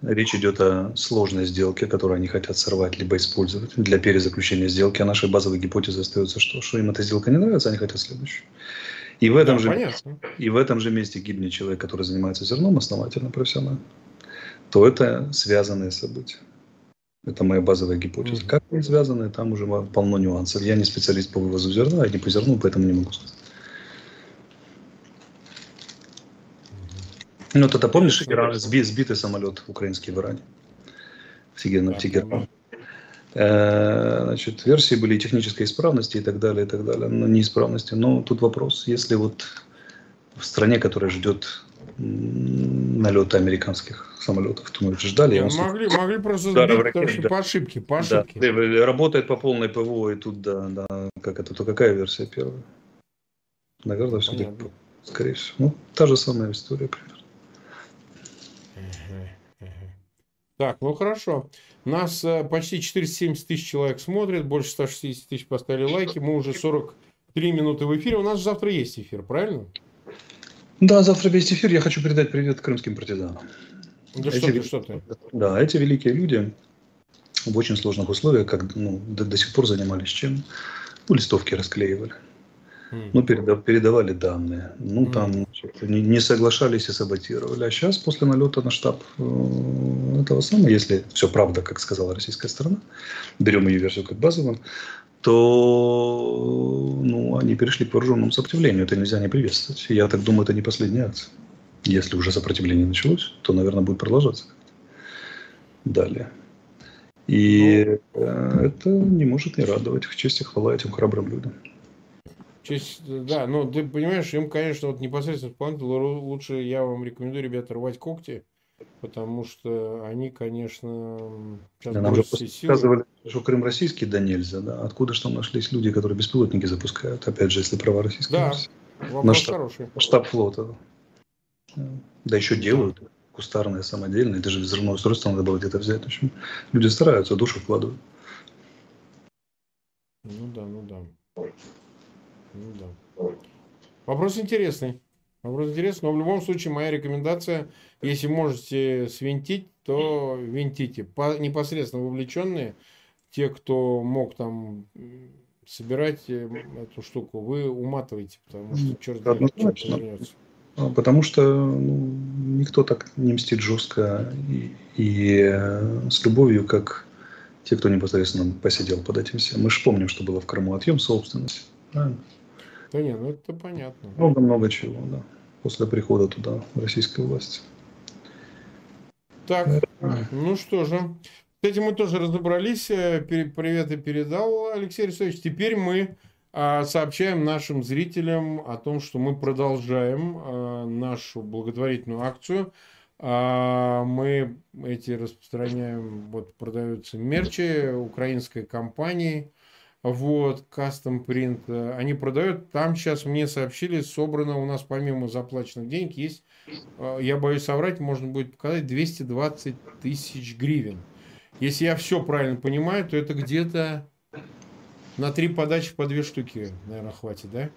Речь идет о сложной сделке, которую они хотят сорвать либо использовать для перезаключения сделки. А нашей базовой гипотезой остается, что, что им эта сделка не нравится, они хотят следующую. И в, этом да, же, понятно. и в этом же месте гибнет человек, который занимается зерном основательно, профессионально. То это связанные события. Это моя базовая гипотеза. Mm-hmm. Как они связаны, там уже полно нюансов. Я не специалист по вывозу зерна, я не по зерну, поэтому не могу сказать. Ну, тогда помнишь, Иран, сби, сбитый самолет украинский в Иране? В Тегеран. Э, значит, версии были технической исправности и так далее, и так далее, но неисправности. Но тут вопрос, если вот в стране, которая ждет налета американских самолетов, то мы ждали. Не, могли, могли просто сбить, потому что да. по ошибке, по ошибке. Да, работает по полной ПВО, и тут, да, да, как это, то какая версия первая? Наверное, все-таки, скорее всего. Ну, та же самая история примерно. Так, ну хорошо. Нас э, почти 470 тысяч человек смотрит, больше 160 тысяч поставили лайки. Мы уже 43 минуты в эфире. У нас завтра есть эфир, правильно? Да, завтра весь эфир. Я хочу передать привет крымским партизанам. Да эти, что ты, что ты? Да, эти великие люди в очень сложных условиях, как ну, до, до сих пор занимались чем? Ну, листовки расклеивали. Ну, передав, передавали данные. Ну, там не, не соглашались и саботировали. А сейчас, после налета на штаб э, этого самого, если все правда, как сказала российская сторона, берем ее версию как базовую, то ну, они перешли к вооруженному сопротивлению. Это нельзя не приветствовать. Я так думаю, это не последняя акция. Если уже сопротивление началось, то, наверное, будет продолжаться. Далее. И ну, это не может не радовать. В честь и хвала этим храбрым людям. Честь, да, но ты понимаешь, им, конечно, вот непосредственно исполнителю лучше я вам рекомендую, ребята, рвать когти, потому что они, конечно, сейчас да, нам же сказывали, что Крым российский, да нельзя, да. Откуда же там нашлись люди, которые беспилотники запускают, опять же, если права российские? Да, вопрос на штаб, хороший. Штаб флота. Да еще делают кустарные, самодельные, даже взрывное устройство надо было где-то взять. В общем, люди стараются, душу вкладывают. Ну да, ну да. Ну, да. Вопрос интересный. Вопрос интересный, но в любом случае моя рекомендация, если можете свинтить, то винтите. По, непосредственно вовлеченные, те, кто мог там собирать э, эту штуку, вы уматываете, потому что черт знает, что А, потому что ну, никто так не мстит жестко и, и э, с любовью, как те, кто непосредственно посидел под этим всем. Мы же помним, что было в Крыму отъем собственности. Правильно? Да нет, ну это понятно. Много-много чего, да. После прихода туда российской власти. Так, ну что же. С этим мы тоже разобрались. Э, Приветы передал Алексей Арестович. Теперь мы а, сообщаем нашим зрителям о том, что мы продолжаем а, нашу благотворительную акцию. А, мы эти распространяем, вот продаются мерчи украинской компании, вот, Custom Print. Они продают, там сейчас мне сообщили, собрано у нас помимо заплаченных денег есть, я боюсь соврать, можно будет показать 220 тысяч гривен. Если я все правильно понимаю, то это где-то на три подачи по две штуки, наверное, хватит, да?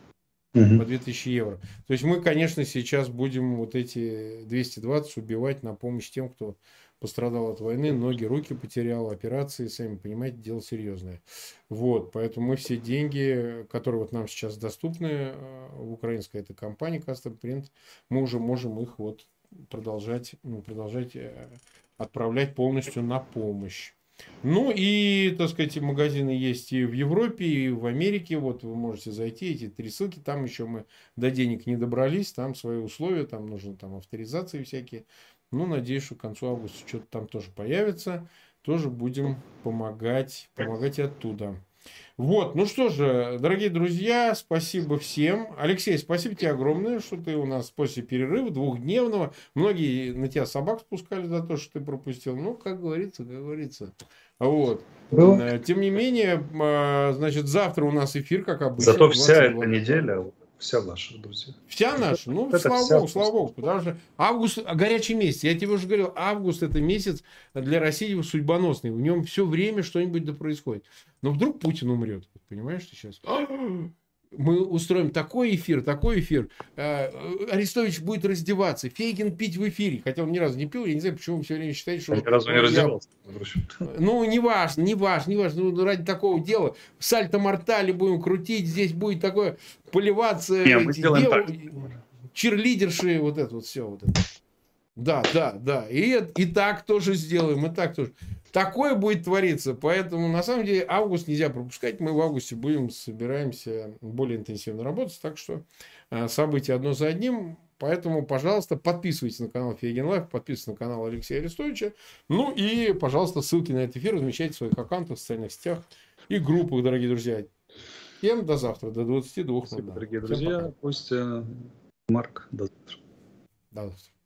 Угу. По 2000 евро. То есть мы, конечно, сейчас будем вот эти 220 убивать на помощь тем, кто пострадал от войны, ноги, руки потерял, операции, сами понимаете, дело серьезное. Вот, поэтому мы все деньги, которые вот нам сейчас доступны э, в украинской этой компании Custom Print, мы уже можем их вот продолжать, ну, продолжать э, отправлять полностью на помощь. Ну и, так сказать, магазины есть и в Европе, и в Америке. Вот вы можете зайти, эти три ссылки. Там еще мы до денег не добрались, там свои условия, там нужны там авторизации всякие. Ну, надеюсь, что к концу августа что-то там тоже появится. Тоже будем помогать, помогать оттуда. Вот, ну что же, дорогие друзья, спасибо всем. Алексей, спасибо тебе огромное, что ты у нас после перерыва двухдневного. Многие на тебя собак спускали за то, что ты пропустил. Ну, как говорится, как говорится. Вот. Было? Тем не менее, а, значит, завтра у нас эфир, как обычно. Зато вся эта неделя Вся наша, друзья. Вся наша? Ну, это слава богу, слава богу. Потому что август – горячий месяц. Я тебе уже говорил, август – это месяц для России судьбоносный. В нем все время что-нибудь да происходит. Но вдруг Путин умрет. Понимаешь, ты сейчас? Мы устроим такой эфир, такой эфир. Э, Арестович будет раздеваться, Фейгин пить в эфире. Хотя он ни разу не пил, я не знаю, почему вы все время считаете, что... Он ни разу не раздевался. Ну, не важно, не важно, не важно. Ну, ради такого дела сальто-мортали будем крутить, здесь будет такое поливаться. Не, мы сделаем дел... так. Чирлидерши, вот это вот все. Вот это. Да, да, да. И, и так тоже сделаем, и так тоже. Такое будет твориться. Поэтому, на самом деле, август нельзя пропускать. Мы в августе будем, собираемся более интенсивно работать. Так что э, события одно за одним. Поэтому, пожалуйста, подписывайтесь на канал Фейгин Live, подписывайтесь на канал Алексея Арестовича. Ну и, пожалуйста, ссылки на этот эфир размещайте в своих аккаунтах, в социальных сетях и группах, дорогие друзья. Всем до завтра, до 22. Спасибо, дорогие друзья. Пусть Марк, до завтра. До завтра.